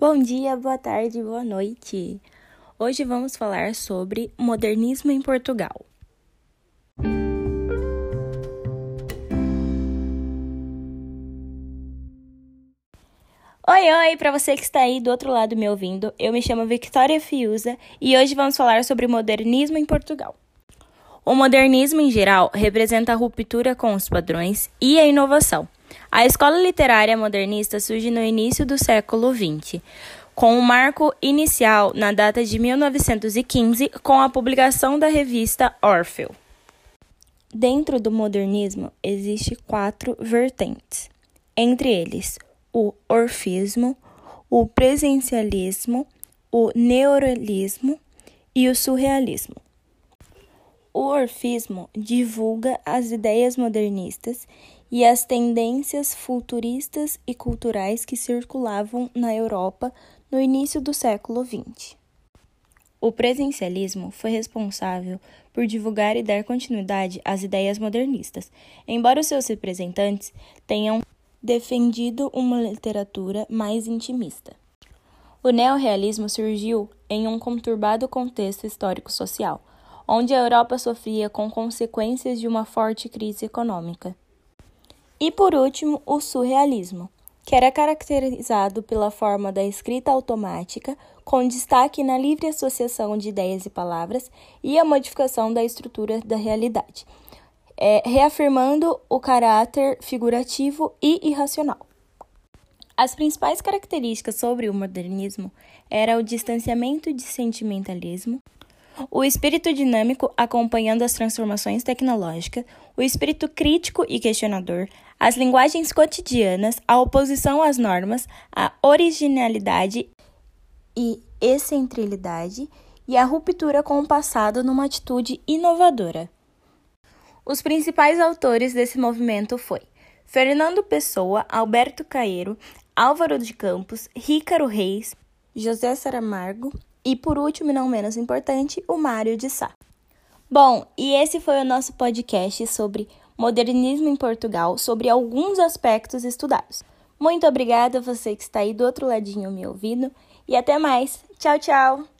Bom dia, boa tarde, boa noite. Hoje vamos falar sobre modernismo em Portugal. Oi, oi, para você que está aí do outro lado me ouvindo, eu me chamo Victoria Fiuza e hoje vamos falar sobre modernismo em Portugal. O modernismo em geral representa a ruptura com os padrões e a inovação. A escola literária modernista surge no início do século XX, com um marco inicial na data de 1915, com a publicação da revista Orfeu. Dentro do modernismo existem quatro vertentes, entre eles o orfismo, o presencialismo, o neorealismo e o surrealismo. O orfismo divulga as ideias modernistas e as tendências futuristas e culturais que circulavam na Europa no início do século XX. O presencialismo foi responsável por divulgar e dar continuidade às ideias modernistas, embora os seus representantes tenham defendido uma literatura mais intimista. O neorrealismo surgiu em um conturbado contexto histórico-social, onde a Europa sofria com consequências de uma forte crise econômica. E por último, o surrealismo, que era caracterizado pela forma da escrita automática, com destaque na livre associação de ideias e palavras e a modificação da estrutura da realidade, é, reafirmando o caráter figurativo e irracional. As principais características sobre o modernismo eram o distanciamento de sentimentalismo, o espírito dinâmico acompanhando as transformações tecnológicas, o espírito crítico e questionador, as linguagens cotidianas, a oposição às normas, a originalidade e excentrilidade e a ruptura com o passado numa atitude inovadora. Os principais autores desse movimento foi Fernando Pessoa, Alberto Caeiro, Álvaro de Campos, Rícaro Reis, José Saramago e, por último e não menos importante, o Mário de Sá. Bom, e esse foi o nosso podcast sobre modernismo em Portugal, sobre alguns aspectos estudados. Muito obrigada a você que está aí do outro ladinho me ouvindo e até mais. Tchau, tchau!